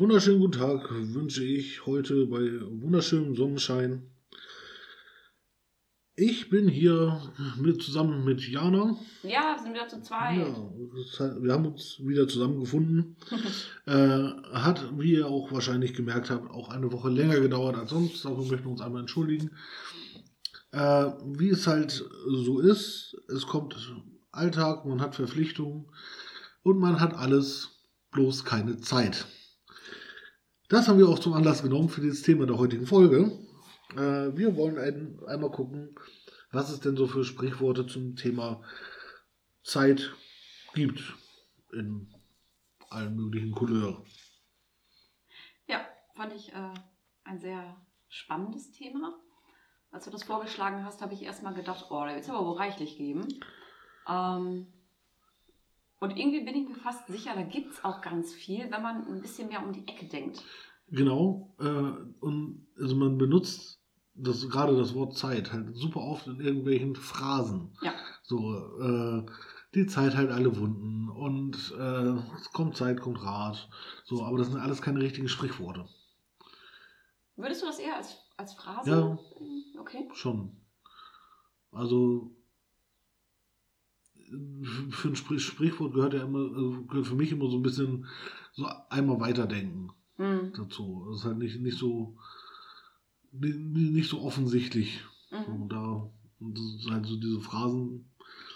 wunderschönen guten Tag wünsche ich heute bei wunderschönem Sonnenschein. Ich bin hier mit, zusammen mit Jana. Ja, wir sind wieder zu zweit. Ja, wir haben uns wieder zusammengefunden. äh, hat, wie ihr auch wahrscheinlich gemerkt habt, auch eine Woche länger gedauert als sonst. Dafür möchten wir uns einmal entschuldigen. Äh, wie es halt so ist, es kommt Alltag, man hat Verpflichtungen und man hat alles, bloß keine Zeit. Das haben wir auch zum Anlass genommen für das Thema der heutigen Folge. Äh, wir wollen ein, einmal gucken, was es denn so für Sprichworte zum Thema Zeit gibt in allen möglichen Couleurs. Ja, fand ich äh, ein sehr spannendes Thema. Als du das vorgeschlagen hast, habe ich erstmal gedacht, oh, da wird es aber wohl reichlich geben. Ähm, und irgendwie bin ich mir fast sicher, da gibt es auch ganz viel, wenn man ein bisschen mehr um die Ecke denkt. Genau. Äh, und also man benutzt das, gerade das Wort Zeit halt super oft in irgendwelchen Phrasen. Ja. So, äh, die Zeit halt alle Wunden und äh, es kommt Zeit, kommt Rat. So, aber das sind alles keine richtigen Sprichworte. Würdest du das eher als, als Phrase? Ja. Okay. Schon. Also für ein Sprich Sprichwort gehört ja immer, also gehört für mich immer so ein bisschen so einmal weiterdenken Mhm. dazu. Das ist halt nicht, nicht so nicht, so offensichtlich. Mhm. Da, das halt so diese Phrasen,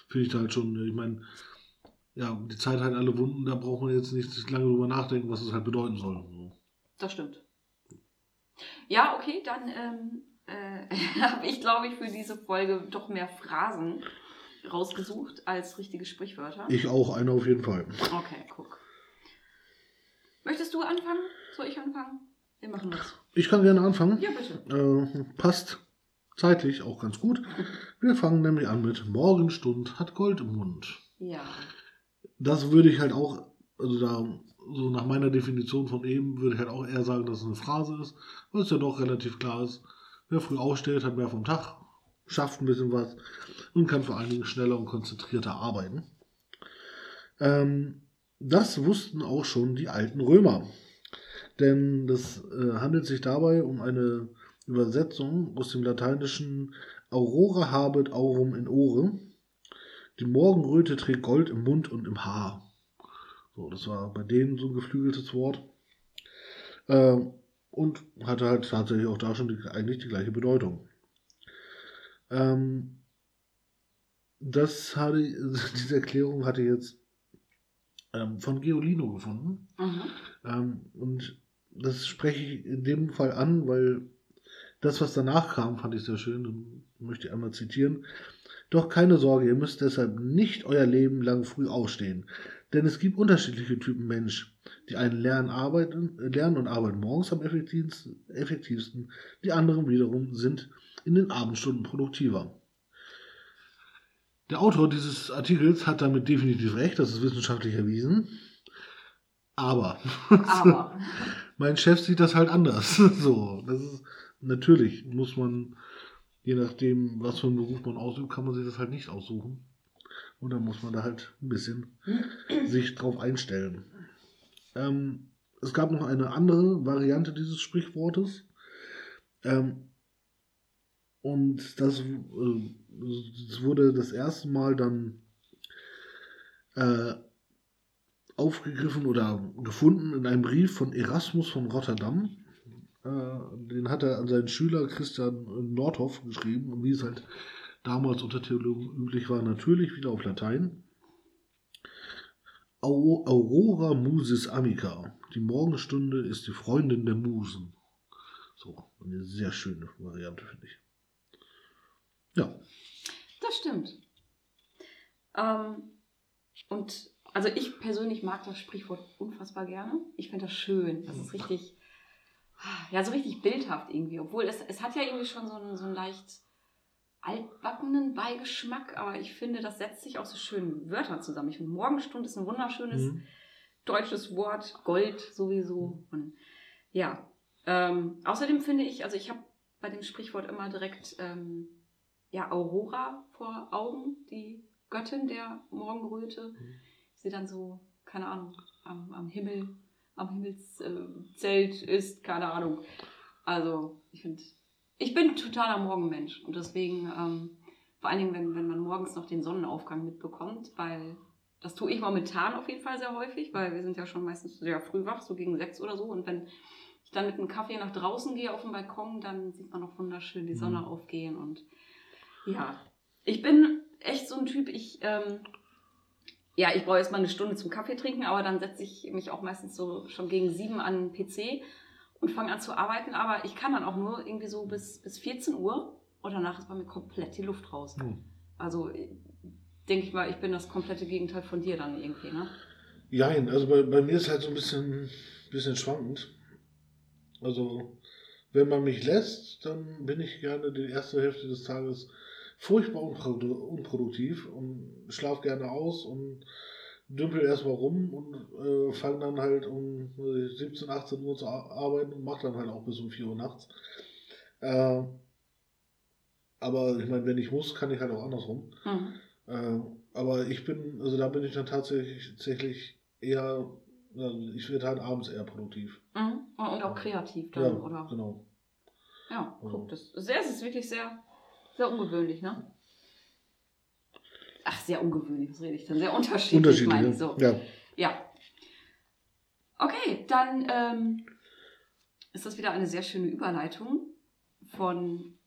finde ich da halt schon, ich meine, ja, die Zeit halt alle Wunden, da braucht man jetzt nicht lange drüber nachdenken, was es halt bedeuten soll. So. Das stimmt. Ja, okay, dann ähm, äh, habe ich, glaube ich, für diese Folge doch mehr Phrasen rausgesucht als richtige Sprichwörter. Ich auch, einer auf jeden Fall. Okay, guck. Möchtest du anfangen? Soll ich anfangen? Wir machen das. Ich kann gerne anfangen. Ja, bitte. Äh, passt zeitlich auch ganz gut. Wir fangen nämlich an mit Morgenstund hat Gold im Mund. Ja. Das würde ich halt auch, also da, so nach meiner Definition von eben, würde ich halt auch eher sagen, dass es eine Phrase ist, weil es ja doch relativ klar ist. Wer früh aufsteht, hat mehr vom Tag, schafft ein bisschen was und kann vor allen Dingen schneller und konzentrierter arbeiten. Ähm, das wussten auch schon die alten Römer. Denn das äh, handelt sich dabei um eine Übersetzung aus dem lateinischen Aurora habet aurum in ore. Die Morgenröte trägt Gold im Mund und im Haar. So, das war bei denen so ein geflügeltes Wort. Ähm, und hatte halt tatsächlich auch da schon die, eigentlich die gleiche Bedeutung. Ähm, das hatte, diese Erklärung hatte ich jetzt ähm, von Geolino gefunden. Mhm. Ähm, und das spreche ich in dem Fall an, weil das, was danach kam, fand ich sehr schön und möchte ich einmal zitieren. Doch keine Sorge, ihr müsst deshalb nicht euer Leben lang früh aufstehen. Denn es gibt unterschiedliche Typen Mensch. Die einen lernen, arbeiten, lernen und arbeiten morgens am effektivsten, effektivsten, die anderen wiederum sind in den Abendstunden produktiver. Der Autor dieses Artikels hat damit definitiv recht, das ist wissenschaftlich erwiesen. Aber, Aber. mein Chef sieht das halt anders. So, das ist natürlich muss man, je nachdem, was für einen Beruf man ausübt, kann man sich das halt nicht aussuchen. Und dann muss man da halt ein bisschen sich drauf einstellen. Ähm, es gab noch eine andere Variante dieses Sprichwortes. Ähm, und das, äh, das wurde das erste Mal dann äh, aufgegriffen oder gefunden in einem Brief von Erasmus von Rotterdam. Äh, den hat er an seinen Schüler Christian Nordhoff geschrieben und wie es halt damals unter Theologen üblich war, natürlich wieder auf Latein. Au- Aurora Musis Amica. Die Morgenstunde ist die Freundin der Musen. So, eine sehr schöne Variante, finde ich. Ja, Das stimmt. Ähm, und also ich persönlich mag das Sprichwort unfassbar gerne. Ich finde das schön. Das ist richtig, ja, so richtig bildhaft irgendwie. Obwohl es, es hat ja irgendwie schon so einen, so einen leicht altbackenen Beigeschmack, aber ich finde, das setzt sich aus so schönen Wörtern zusammen. Ich finde, Morgenstund ist ein wunderschönes Mhm. deutsches Wort, Gold sowieso. Und ja, ähm, außerdem finde ich, also ich habe bei dem Sprichwort immer direkt ähm, ja, Aurora vor Augen, die Göttin der Morgenröte. Ich sehe dann so, keine Ahnung, am, am Himmel am Himmelszelt ist, keine Ahnung. Also, ich finde, ich bin totaler Morgenmensch und deswegen, ähm, vor allen Dingen, wenn, wenn man morgens noch den Sonnenaufgang mitbekommt, weil das tue ich momentan auf jeden Fall sehr häufig, weil wir sind ja schon meistens sehr früh wach, so gegen sechs oder so. Und wenn ich dann mit einem Kaffee nach draußen gehe auf dem Balkon, dann sieht man noch wunderschön die Sonne mhm. aufgehen. Und ja, ich bin echt so ein Typ, ich, ähm, ja, ich brauche erstmal eine Stunde zum Kaffee trinken, aber dann setze ich mich auch meistens so schon gegen sieben an den PC und fange an zu arbeiten. Aber ich kann dann auch nur irgendwie so bis, bis 14 Uhr und danach ist bei mir komplett die Luft raus. Mhm. Also denke ich mal, ich bin das komplette Gegenteil von dir dann irgendwie, ne? Nein, also bei, bei mir ist halt so ein bisschen, bisschen schwankend. Also, wenn man mich lässt, dann bin ich gerne die erste Hälfte des Tages furchtbar unproduktiv und schlaf gerne aus und dümpel erstmal rum und äh, fange dann halt um 17, 18 Uhr zu arbeiten und mache dann halt auch bis um 4 Uhr nachts. Äh, aber ich meine, wenn ich muss, kann ich halt auch andersrum. Mhm. Äh, aber ich bin, also da bin ich dann tatsächlich, tatsächlich eher, also ich werde halt abends eher produktiv. Mhm. Und auch kreativ dann, ja, oder? Genau. Ja, guck, das, das ist wirklich sehr, sehr ungewöhnlich, ne? Ach, sehr ungewöhnlich, was rede ich dann? Sehr unterschiedlich, unterschiedlich meine ich so. Ja. ja. Okay, dann ähm, ist das wieder eine sehr schöne Überleitung von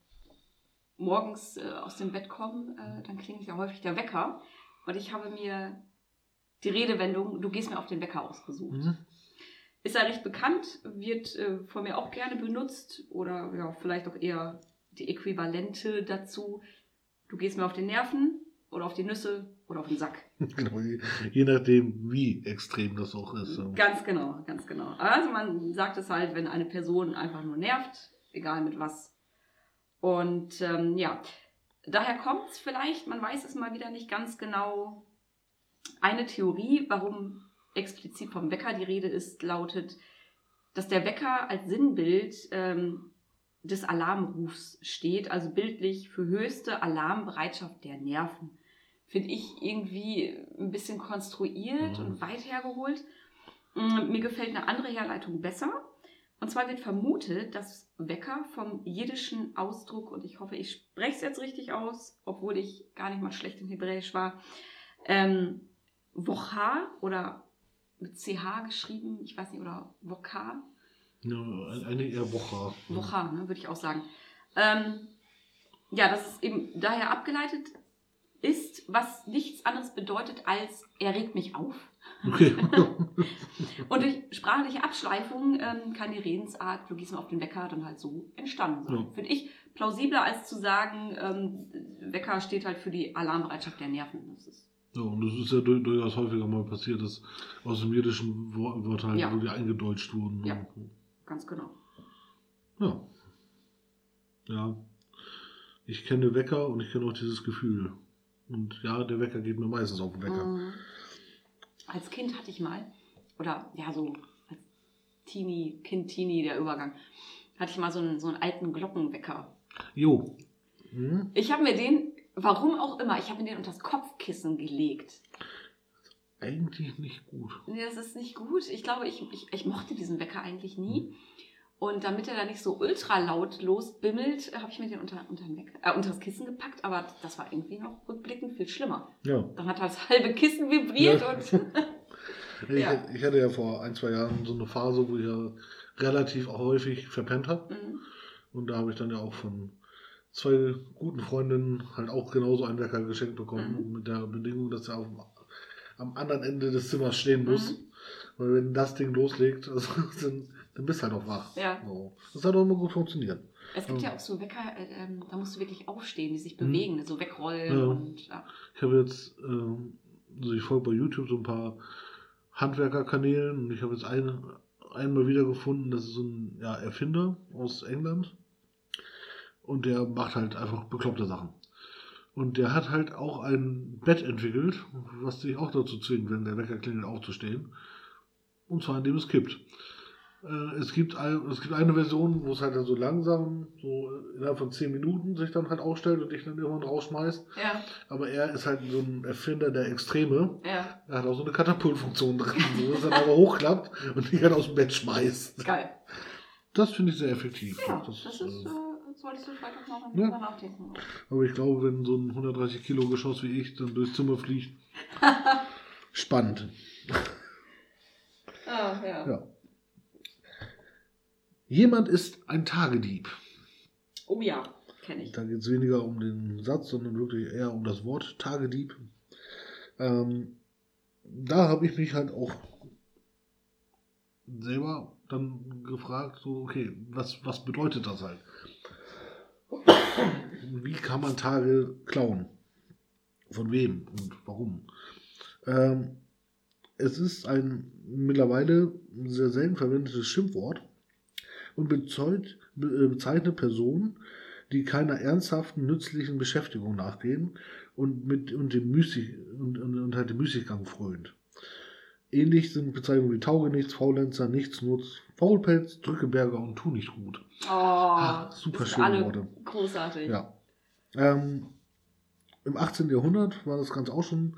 morgens äh, aus dem Bett kommen, äh, dann klingelt ja häufig der Wecker. Und ich habe mir die Redewendung, du gehst mir auf den Wecker ausgesucht. Mhm. Ist ja recht bekannt, wird äh, von mir auch gerne benutzt oder ja, vielleicht auch eher die Äquivalente dazu. Du gehst mir auf den Nerven oder auf die Nüsse oder auf den Sack. Genau, je nachdem, wie extrem das auch ist. Ganz genau, ganz genau. Also man sagt es halt, wenn eine Person einfach nur nervt, egal mit was, und ähm, ja, daher kommt es vielleicht, man weiß es mal wieder nicht ganz genau. Eine Theorie, warum explizit vom Wecker die Rede ist, lautet, dass der Wecker als Sinnbild ähm, des Alarmrufs steht, also bildlich für höchste Alarmbereitschaft der Nerven. Finde ich irgendwie ein bisschen konstruiert mhm. und weit hergeholt. Mm, mir gefällt eine andere Herleitung besser. Und zwar wird vermutet, dass Wecker vom jiddischen Ausdruck, und ich hoffe, ich spreche es jetzt richtig aus, obwohl ich gar nicht mal schlecht in Hebräisch war, ähm, Wocha oder mit CH geschrieben, ich weiß nicht, oder Woka. Ja, eine eher Wocha. Wocha, ne, würde ich auch sagen. Ähm, ja, das ist eben daher abgeleitet ist, was nichts anderes bedeutet als er regt mich auf. Okay. und durch sprachliche Abschleifung ähm, kann die Redensart, mal auf den Wecker, dann halt so entstanden sein. Ja. Finde ich plausibler als zu sagen, ähm, Wecker steht halt für die Alarmbereitschaft der Nerven. Das ist ja, und das ist ja durchaus häufiger mal passiert, dass aus dem jiddischen Wörter halt ja. irgendwie eingedeutscht wurden. Ja, ganz genau. Ja. Ja. Ich kenne Wecker und ich kenne auch dieses Gefühl. Und ja, der Wecker geht mir meistens auf den Wecker. Mhm. Als Kind hatte ich mal, oder ja, so als Teenie, Kind, Teenie, der Übergang, hatte ich mal so einen, so einen alten Glockenwecker. Jo. Mhm. Ich habe mir den, warum auch immer, ich habe mir den unter das Kopfkissen gelegt. Eigentlich nicht gut. Nee, das ist nicht gut. Ich glaube, ich, ich, ich mochte diesen Wecker eigentlich nie. Und damit er da nicht so ultra laut losbimmelt, habe ich mir den unter, unter, äh, unter das Kissen gepackt, aber das war irgendwie noch rückblickend viel schlimmer. Ja. Dann hat das halbe Kissen vibriert ja. und. ich, ja. ich, hatte ja vor ein, zwei Jahren so eine Phase, wo ich ja relativ häufig verpennt habe. Mhm. Und da habe ich dann ja auch von zwei guten Freundinnen halt auch genauso einen Wecker geschenkt bekommen, mhm. mit der Bedingung, dass er auf, am anderen Ende des Zimmers stehen muss. Mhm. Weil wenn das Ding loslegt, also, dann dann bist du halt auch wach. Ja. So. Das hat auch immer gut funktioniert. Es gibt ja, ja auch so Wecker, äh, ähm, da musst du wirklich aufstehen, die sich mhm. bewegen, so wegrollen ja. und ja. Ich habe jetzt, ähm, also ich folge bei YouTube so ein paar Handwerkerkanälen und ich habe jetzt eine, einmal wieder gefunden, das ist so ein ja, Erfinder aus England und der macht halt einfach bekloppte Sachen. Und der hat halt auch ein Bett entwickelt, was dich auch dazu zwingt, wenn der Wecker klingelt, aufzustehen. Und zwar indem es kippt. Äh, es, gibt ein, es gibt eine Version, wo es halt dann so langsam, so innerhalb von 10 Minuten sich dann halt aufstellt und dich dann irgendwann rausschmeißt. Ja, Aber er ist halt so ein Erfinder der Extreme. ja. Er hat auch so eine Katapultfunktion drin, so dass er dann aber hochklappt und dich halt aus dem Bett schmeißt. Geil. Das finde ich sehr effektiv. Ja, das, Das, ist, äh, solltest du auch noch Ja. drüber nachdenken. aber ich glaube, wenn so ein 130 Kilo Geschoss wie ich dann durchs Zimmer fliegt, spannend. Ah, ja. Ja. Jemand ist ein Tagedieb. Oh ja, kenne ich. Da geht es weniger um den Satz, sondern wirklich eher um das Wort Tagedieb. Ähm, da habe ich mich halt auch selber dann gefragt, so, okay, was, was bedeutet das halt? Wie kann man Tage klauen? Von wem und warum? Ähm, es ist ein mittlerweile sehr selten verwendetes Schimpfwort und bezeugt, be, äh, bezeichnet Personen, die keiner ernsthaften, nützlichen Beschäftigung nachgehen und mit und dem Müßig und, und, und halt dem Müßiggang frönt. Ähnlich sind Bezeichnungen wie Taugenichts, Faulenzer, Nichtsnutz, Faulpelz, Drückeberger und Tu nicht gut. Oh, Ah, super schöne alle Worte. Großartig. Ja. Ähm, Im 18. Jahrhundert war das Ganze auch schon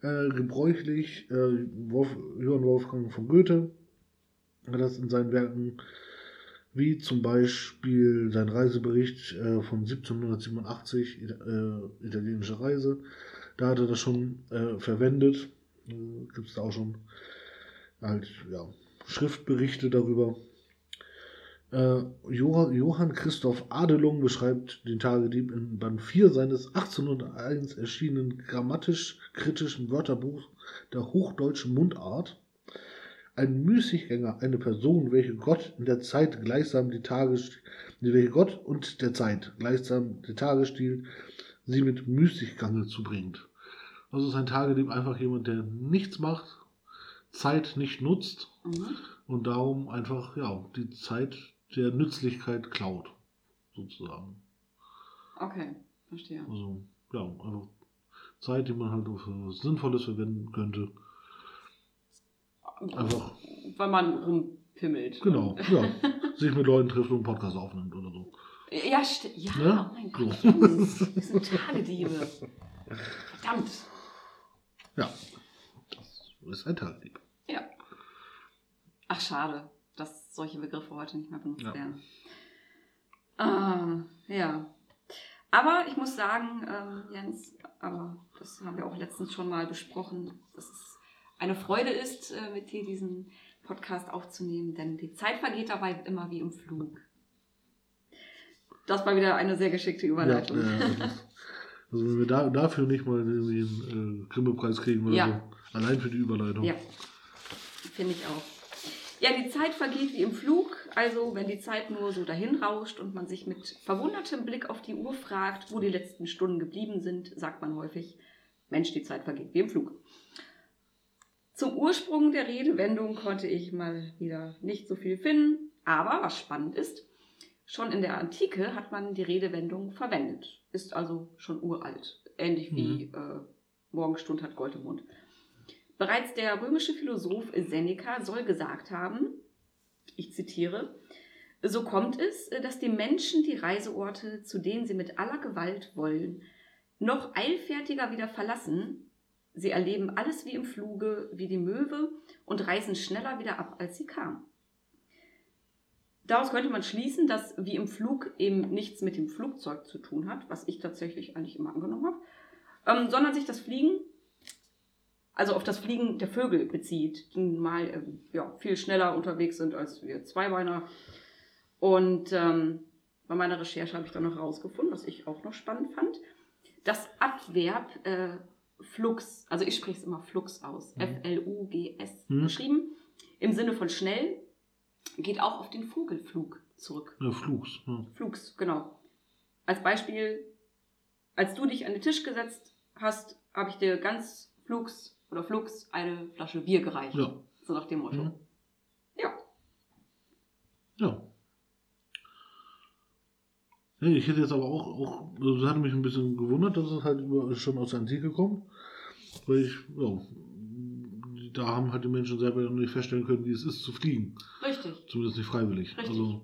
äh, gebräuchlich. Äh, Wolf, Johann Wolfgang von Goethe hat das in seinen Werken, wie zum Beispiel sein Reisebericht äh, von 1787, äh, italienische Reise, da hat er das schon äh, verwendet. Äh, Gibt es da auch schon halt, ja, Schriftberichte darüber. Äh, Johann, Christoph Adelung beschreibt den Tagedieb in Band 4 seines 1801 erschienenen grammatisch-kritischen Wörterbuchs der hochdeutschen Mundart. Ein Müßiggänger, eine Person, welche Gott in der Zeit gleichsam die Tage, welche Gott und der Zeit gleichsam die Tage stiehlt, sie mit Müßiggange zu bringt. Also ist ein Tagedieb einfach jemand, der nichts macht, Zeit nicht nutzt Mhm. und darum einfach ja die Zeit der Nützlichkeit klaut, sozusagen. Okay, verstehe. Also ja, einfach Zeit, die man halt auf was Sinnvolles verwenden könnte. Einfach, Weil man rumpimmelt. genau, ja, sich mit Leuten trifft und einen Podcast aufnimmt oder so. Ja, sti- ja, Ne? oh mein. Gott, Jungs, wir sind Tagediebe. Verdammt. Ja, das ist ein Tagdieb. Ja. Ach, schade, dass solche Begriffe heute nicht mehr benutzt Ja. werden. Ah, ja. Aber ich muss sagen, ähm, Jens, aber das haben wir auch letztens schon mal besprochen, dass es eine Freude ist, äh, mit dir diesen Podcast aufzunehmen, denn die Zeit vergeht dabei immer wie im Flug. Das war wieder eine sehr geschickte Ja, Überleitung. äh, das, also wenn wir da, dafür nicht mal irgendwie einen äh, Grimme-Preis kriegen oder Ja. so, allein für die Überleitung. Ja, finde ich auch. Ja, die Zeit vergeht wie im Flug. Also, wenn die Zeit nur so dahin rauscht und man sich mit verwundertem Blick auf die Uhr fragt, wo die letzten Stunden geblieben sind, sagt man häufig, Mensch, die Zeit vergeht wie im Flug. Zum Ursprung der Redewendung konnte ich mal wieder nicht so viel finden, aber was spannend ist, schon in der Antike hat man die Redewendung verwendet. Ist also schon uralt. Ähnlich wie äh, Morgenstund hat Gold im Mund. Bereits der römische Philosoph Seneca soll gesagt haben, ich zitiere, so kommt es, dass die Menschen die Reiseorte, zu denen sie mit aller Gewalt wollen, noch eilfertiger wieder verlassen. Sie erleben alles wie im Fluge, wie die Möwe und reisen schneller wieder ab, als sie kamen. Daraus könnte man schließen, dass wie im Flug eben nichts mit dem Flugzeug zu tun hat, was ich tatsächlich eigentlich immer angenommen habe, ähm, sondern sich das Fliegen also auf das Fliegen der Vögel bezieht, die mal ähm, ja, viel schneller unterwegs sind als wir Zweibeiner. Und ähm, bei meiner Recherche habe ich dann noch herausgefunden, was ich auch noch spannend fand, das Adverb äh, Flux, also ich spreche es immer Flux aus, Mhm. F-L-U-G-S Mhm. geschrieben, im Sinne von schnell, geht auch auf den Vogelflug zurück. Ja, Flugs. Ja. Flugs, genau. Als Beispiel, als du dich an den Tisch gesetzt hast, habe ich dir ganz flugs oder flugs eine Flasche Bier gereicht. Ja. So nach dem Motto. Mhm. Ja. Ja. Nee, ich hätte jetzt aber auch, auch also das hat mich ein bisschen gewundert, dass es halt über, schon aus der Antike kommt. Weil ich, ja, da haben halt die Menschen selber noch nicht feststellen können, wie es ist zu fliegen. Richtig. Zumindest nicht freiwillig. Richtig. Also,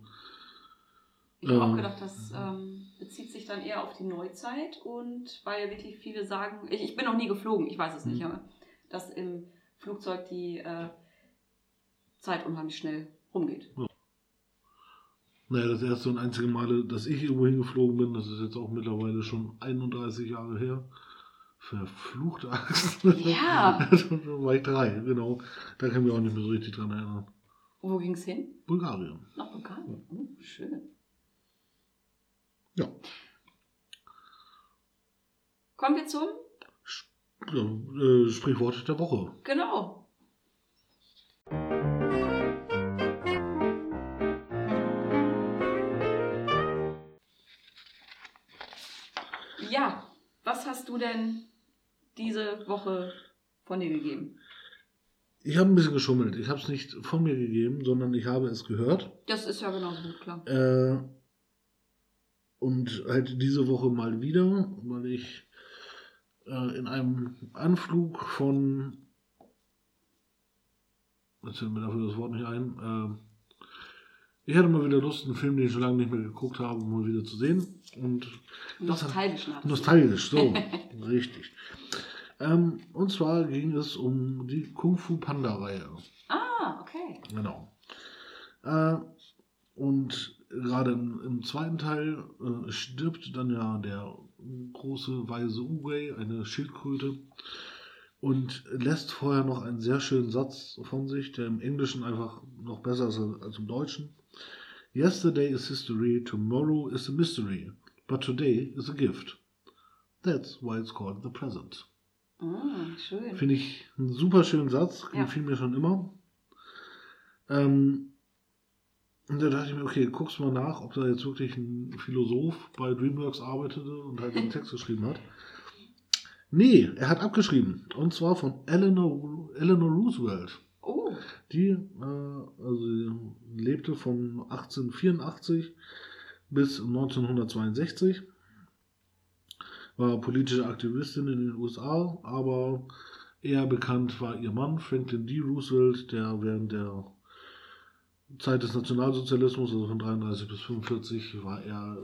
Ich habe auch Ähm. gedacht, das ähm, bezieht sich dann eher auf die Neuzeit und weil wirklich viele sagen, ich, ich bin noch nie geflogen, ich weiß es nicht, Mhm. aber dass im Flugzeug die äh, Zeit unheimlich schnell rumgeht. naja, das erste und einzige Male, dass ich irgendwo hingeflogen bin, das ist jetzt auch mittlerweile schon 31 Jahre her. Verfluchte Axt. Ja. da war ich drei, genau. Da kann ich mich auch nicht mehr so richtig dran erinnern. Wo ging es hin? Bulgarien. Nach Bulgarien. Oh, schön. Ja. Kommen wir zum, ja äh, Sprichwort der Woche. genau. Ja, was hast du denn diese Woche von dir gegeben? Ich habe ein bisschen geschummelt. Ich habe es nicht von mir gegeben, sondern ich habe es gehört. Das ist ja genauso gut, klar. Äh, und halt diese Woche mal wieder, weil ich äh, in einem Anflug von. Jetzt fällt mir dafür das Wort nicht ein. Äh, ich hatte mal wieder Lust, einen Film, den ich schon lange nicht mehr geguckt habe, mal wieder zu sehen. Und das hat- Nostalgisch nach. Nostalgisch, so, richtig. Ähm, und zwar ging es um die Kung Fu Panda-Reihe. Ah, okay. Genau. Äh, und gerade im, im zweiten Teil äh, stirbt dann ja der große weise Uwei, eine Schildkröte, und lässt vorher noch einen sehr schönen Satz von sich, der im Englischen einfach noch besser ist als im Deutschen. Yesterday is history, tomorrow is a mystery, but today is a gift. That's why it's called the present. Mm, schön. Finde ich einen super schönen Satz, Ja. gefiel mir schon immer. Ähm, und da dachte ich mir, okay, guckst mal nach, ob da jetzt wirklich ein Philosoph bei DreamWorks arbeitete und halt den Text geschrieben hat. Nee, er hat abgeschrieben. Und zwar von Eleanor, Eleanor Roosevelt. Oh, Die äh, also sie lebte von 1884 bis 1962. War politische Aktivistin in den USA, aber eher bekannt war ihr Mann, Franklin D. Roosevelt, der während der Zeit des Nationalsozialismus, also von 33 bis 45, war er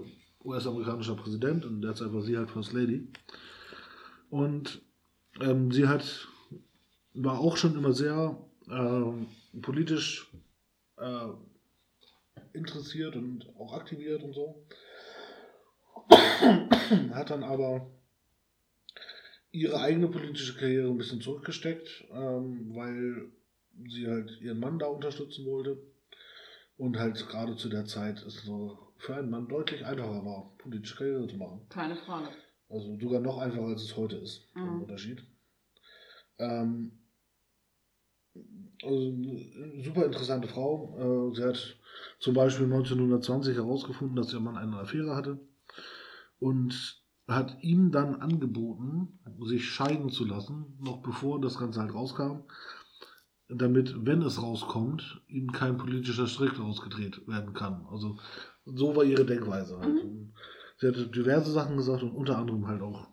US-amerikanischer Präsident und in der Zeit war sie halt First Lady. Und ähm, sie hat, war auch schon immer sehr ähm, politisch äh, interessiert und auch aktiviert und so. Hat dann aber ihre eigene politische Karriere ein bisschen zurückgesteckt, ähm, weil sie halt ihren Mann da unterstützen wollte. Und halt gerade zu der Zeit es so für einen Mann deutlich einfacher war, politische Karriere zu machen. keine Frage. Also sogar noch einfacher, als es heute ist. Mhm. Ein Unterschied. Ähm, also eine super interessante Frau. Äh, sie hat zum Beispiel 1920 herausgefunden, dass ihr Mann eine Affäre hatte und hat ihm dann angeboten, sich scheiden zu lassen, noch bevor das Ganze halt rauskam, damit, wenn es rauskommt, ihm kein politischer Strick rausgedreht werden kann. Also so war ihre Denkweise halt. Und Sie hatte diverse Sachen gesagt und unter anderem halt auch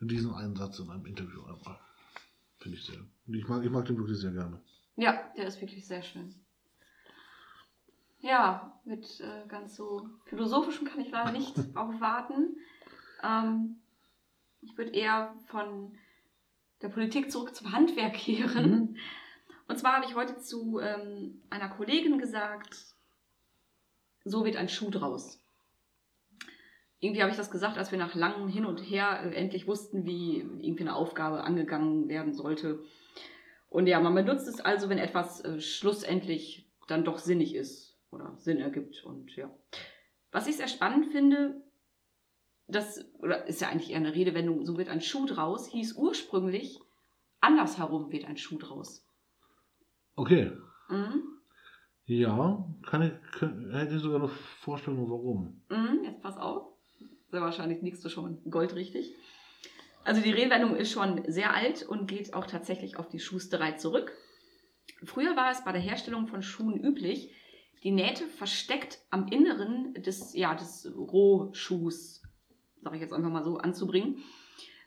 diesen einen Satz in einem Interview einmal. Finde ich sehr. Ich mag, ich mag den wirklich sehr gerne. Ja, der ist wirklich sehr schön. Ja, mit äh, ganz so philosophischem kann ich leider nicht aufwarten. Ähm, ich würde eher von der Politik zurück zum Handwerk kehren. Und zwar habe ich heute zu ähm, einer Kollegin gesagt, so wird ein Schuh draus. Irgendwie habe ich das gesagt, als wir nach langem Hin und Her äh, endlich wussten, wie irgendwie eine Aufgabe angegangen werden sollte. Und ja, man benutzt es also, wenn etwas äh, schlussendlich dann doch sinnig ist oder Sinn ergibt. Und ja. Was ich sehr spannend finde, das oder ist ja eigentlich eher eine Redewendung, so wird ein Schuh draus, hieß ursprünglich, andersherum wird ein Schuh draus. Okay. Mhm. Ja, kann ich, kann, hätte ich sogar eine Vorstellung, warum. Mhm, jetzt pass auf. Sehr wahrscheinlich liegst du schon goldrichtig. Also die Redewendung ist schon sehr alt und geht auch tatsächlich auf die Schusterei zurück. Früher war es bei der Herstellung von Schuhen üblich, die Nähte versteckt am Inneren des, ja, des Rohschuhs, sage ich jetzt einfach mal so, anzubringen,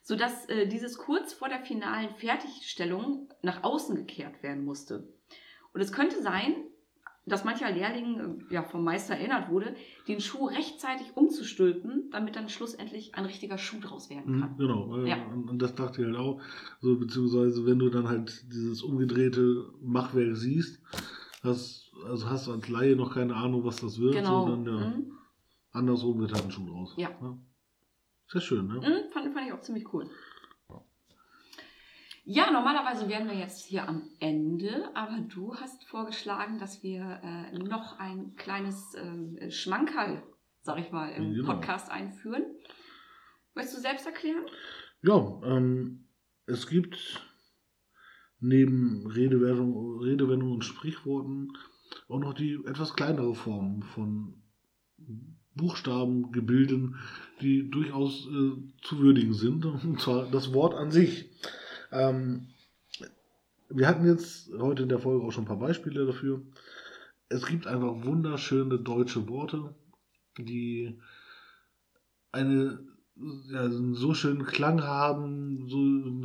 sodass äh, dieses kurz vor der finalen Fertigstellung nach außen gekehrt werden musste. Und es könnte sein, dass mancher Lehrling äh, ja, vom Meister erinnert wurde, den Schuh rechtzeitig umzustülpen, damit dann schlussendlich ein richtiger Schuh draus werden kann. Mhm, genau, äh, Ja. und, das dachte ich halt auch. So, beziehungsweise, wenn du dann halt dieses umgedrehte Machwerk siehst, hast, also hast du als Laie noch keine Ahnung, was das wird. Genau. So, dann, ja, Mhm. Andersrum wird halt ein Schuh draus. Ja. Sehr schön, ne? Mhm, fand, fand ich auch ziemlich cool. Ja, normalerweise wären wir jetzt hier am Ende, aber du hast vorgeschlagen, dass wir äh, noch ein kleines ähm, Schmankerl, sag ich mal, im Genau. Podcast einführen. Möchtest du selbst erklären? Ja, ähm, es gibt neben Redewendung, Redewendungen und Sprichworten auch noch die etwas kleinere Form von Buchstaben, Gebilden, die durchaus äh, zu würdigen sind. Und zwar das Wort an sich. Ähm, wir hatten jetzt heute in der Folge auch schon ein paar Beispiele dafür. Es gibt einfach wunderschöne deutsche Worte, die eine ja, einen so schönen Klang haben, so,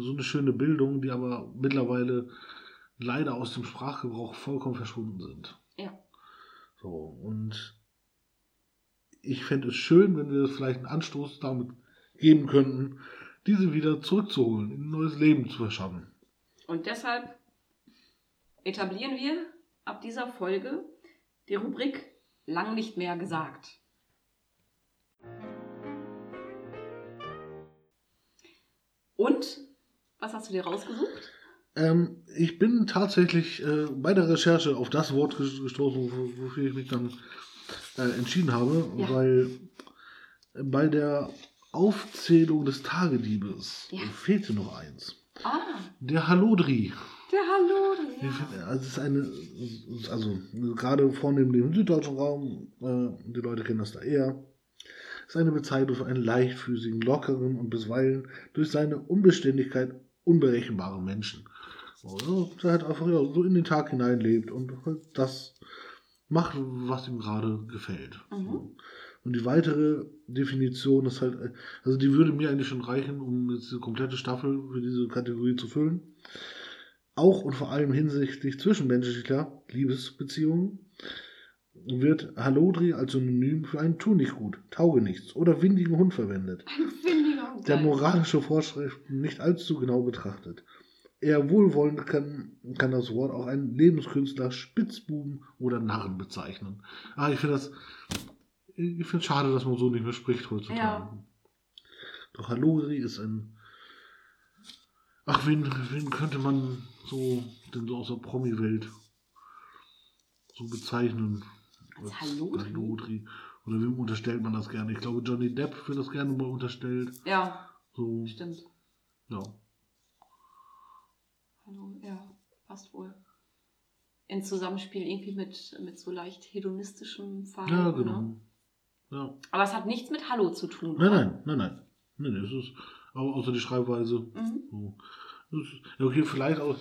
so eine schöne Bildung, die aber mittlerweile leider aus dem Sprachgebrauch vollkommen verschwunden sind. Ja. So, und ich fände es schön, wenn wir vielleicht einen Anstoß damit geben könnten, diese wieder zurückzuholen, in ein neues Leben zu verschaffen. Und deshalb etablieren wir ab dieser Folge die Rubrik Lang nicht mehr gesagt. Und was hast du dir rausgesucht? Ähm, ich bin tatsächlich äh, bei der Recherche auf das Wort ges- gestoßen, wo- wofür ich mich dann äh, entschieden habe, Ja. weil bei der Aufzählung des Tagediebes Ja. fehlte noch eins. Ah, Der Hallodri. der Hallo. Ich Ja. Also es ist eine, also gerade vornehmlich im süddeutschen Raum, äh, die Leute kennen das da eher, ist eine Bezeichnung für einen leichtfüßigen, lockeren und bisweilen durch seine Unbeständigkeit unberechenbaren Menschen. Also, der halt einfach ja, so in den Tag hinein lebt und das macht, was ihm gerade gefällt. Mhm. Und die weitere Definition ist halt, also die würde mir eigentlich schon reichen, um jetzt die komplette Staffel für diese Kategorie zu füllen. Auch und vor allem hinsichtlich zwischenmenschlicher Liebesbeziehungen wird Hallodri als Synonym für einen Tunichtgut, Taugenichts oder windigen Hund verwendet, Ein findiger und der moralische Vorschriften nicht allzu genau betrachtet. Eher wohlwollend kann, kann das Wort auch einen Lebenskünstler, Spitzbuben oder Narren bezeichnen. Ah, ich finde das, ich finde es schade, dass man so nicht mehr spricht heutzutage. Ja. Doch Hallodri ist ein, ach, wen, wen könnte man so, denn so aus der Promi-Welt so bezeichnen? Als Hallodri? Hallodri. Oder wem unterstellt man das gerne? Ich glaube, Johnny Depp wird das gerne mal unterstellt. Ja, So, stimmt. ja. Hallo, ja, passt wohl. In Zusammenspiel irgendwie mit, mit so leicht hedonistischem Verhalten. Ja, Ne? genau. Ja. Aber es hat nichts mit Hallo zu tun. Nein, nein, nein, nein. Nein, nein, es ist außer die Schreibweise. Mhm. So. Ja, okay, vielleicht auch,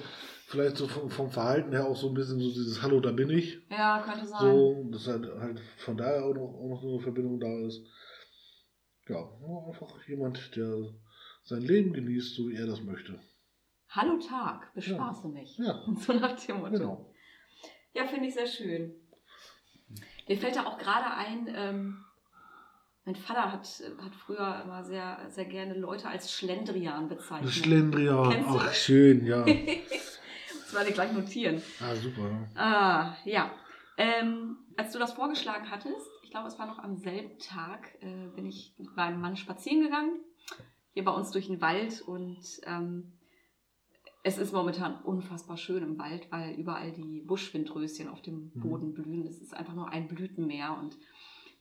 vielleicht so vom, vom Verhalten her auch so ein bisschen so dieses Hallo, da bin ich. Ja, könnte sein. So, dass halt, halt von daher auch noch, auch noch so eine Verbindung da ist. Ja, einfach jemand, der sein Leben genießt, so wie er das möchte. Hallo Tag, bespaße mich. Ja, So nach dem Motto. genau. Ja, finde ich sehr schön. Mir fällt da auch gerade ein, ähm, mein Vater hat, hat früher immer sehr, sehr gerne Leute als Schlendrian bezeichnet. Schlendrian, ach schön, ja. das werde ich gleich notieren. Ah, super. Ah, ja. Ähm, als du das vorgeschlagen hattest, ich glaube, es war noch am selben Tag, äh, bin ich mit meinem Mann spazieren gegangen, hier bei uns durch den Wald und ähm, es ist momentan unfassbar schön im Wald, weil überall die Buschwindröschen auf dem Mhm. Boden blühen. Es ist einfach nur ein Blütenmeer und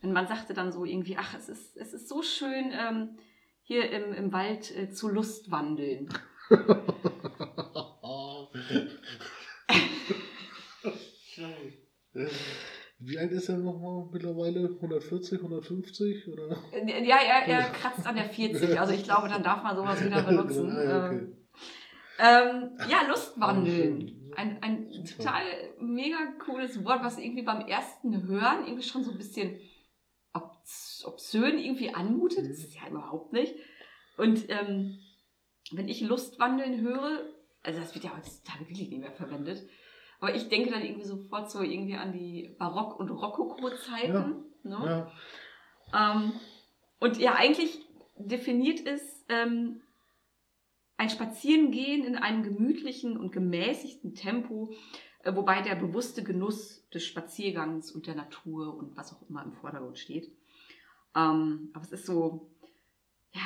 mein Mann sagte dann so irgendwie, ach, es ist, es ist so schön, ähm, hier im, im Wald äh, zu Lustwandeln. Wie alt ist er nochmal mittlerweile? 140, 150? Oder? Äh, Ja, er, er kratzt an der 40, also ich glaube, dann darf man sowas wieder benutzen. Ah, ja, okay. Ähm, ja, Lustwandeln. Ein, ein total mega cooles Wort, was irgendwie beim ersten Hören irgendwie schon so ein bisschen obs obszön irgendwie anmutet. Das ist ja überhaupt nicht. Und ähm, wenn ich Lustwandeln höre, also das wird ja heutzutage wirklich nicht mehr verwendet, Aber ich denke dann irgendwie sofort so irgendwie an die Barock- und Rokoko-Zeiten. Ne? Ja. Ähm, und ja, eigentlich definiert es ähm, ein Spazierengehen in einem gemütlichen und gemäßigten Tempo, äh, wobei der bewusste Genuss des Spaziergangs und der Natur und was auch immer im Vordergrund steht. Ähm, aber es ist so, ja,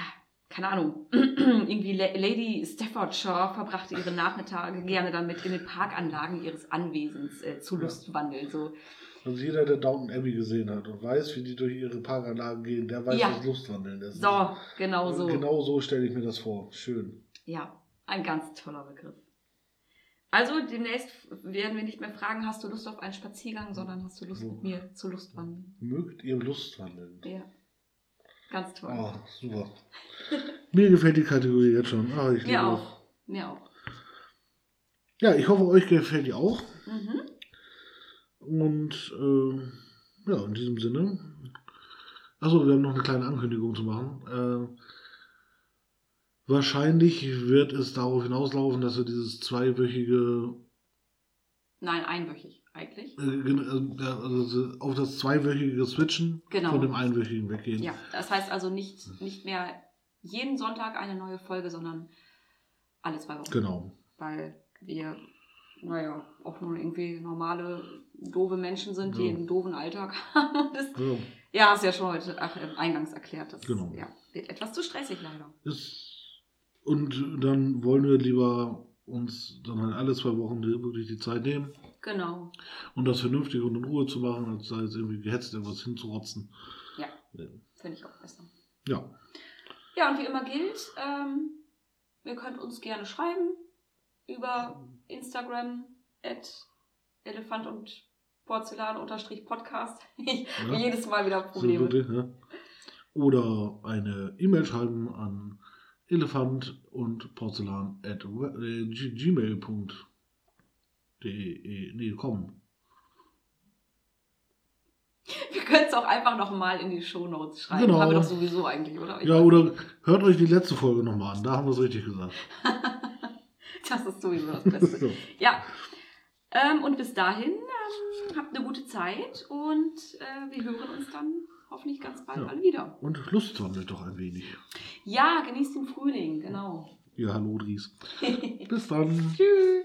keine Ahnung, irgendwie La- Lady Staffordshire verbrachte ihre Nachmittage gerne damit in den Parkanlagen ihres Anwesens äh, zu Ja. Lustwandeln. So, Also jeder, der Downton Abbey gesehen hat und weiß, wie die durch ihre Parkanlagen gehen, der weiß, Ja. was Lustwandeln ist. so genau so. Genau so stelle ich mir das vor. Schön. Ja, ein ganz toller Begriff. Also demnächst werden wir nicht mehr fragen, hast du Lust auf einen Spaziergang, sondern hast du Lust mit mir zu Lustwandeln. Mögt ihr Lustwandeln? Ja, ganz toll. Ah, super. Mir gefällt die Kategorie jetzt schon. Ah, ich mir das. auch. Mir auch. Ja, ich hoffe, euch gefällt die auch. Mhm. Und äh, ja, in diesem Sinne. Achso, wir haben noch eine kleine Ankündigung zu machen. Äh, wahrscheinlich wird es darauf hinauslaufen, dass wir dieses zweiwöchige, Nein, einwöchig eigentlich. äh, äh, also auf das zweiwöchige Switchen Genau. von dem einwöchigen weggehen. Ja, das heißt also nicht, nicht mehr jeden Sonntag eine neue Folge, sondern alle zwei Wochen. Genau. Weil wir, naja, auch nur irgendwie normale, doofe Menschen sind, die Ja. einen doofen Alltag haben. Das, Ja, ja, hast ja schon heute ach, eingangs erklärt. Das Genau. ja, wird etwas zu stressig leider. ist, und dann wollen wir lieber uns dann halt alle zwei Wochen wirklich die Zeit nehmen Genau. und das vernünftig und in Ruhe zu machen, als da jetzt irgendwie gehetzt irgendwas hinzurotzen. Ja, Ja. finde ich auch besser. Ja, Ja, und wie immer gilt, ähm, ihr könnt uns gerne schreiben über Instagram at Elefant und Porzellan unterstrich Podcast. Ich Ja. jedes Mal wieder Probleme. wirklich, ja. Oder eine E-Mail schreiben an elefant und porzellan at äh, gmail.de. Nee, komm. Wir können es auch einfach nochmal in die Shownotes schreiben. Genau. Haben wir doch sowieso eigentlich, oder? Ich Ja, oder hört euch die letzte Folge nochmal an, da haben wir es richtig gesagt. Das ist sowieso das Beste. So. ja. Ähm, und bis dahin ähm, habt eine gute Zeit und äh, wir hören uns dann hoffentlich ganz bald Ja. alle wieder. Und Lust wandelt doch ein wenig. Ja, genießt den Frühling, genau. Ja, hallo Dries. Bis dann. Tschüss.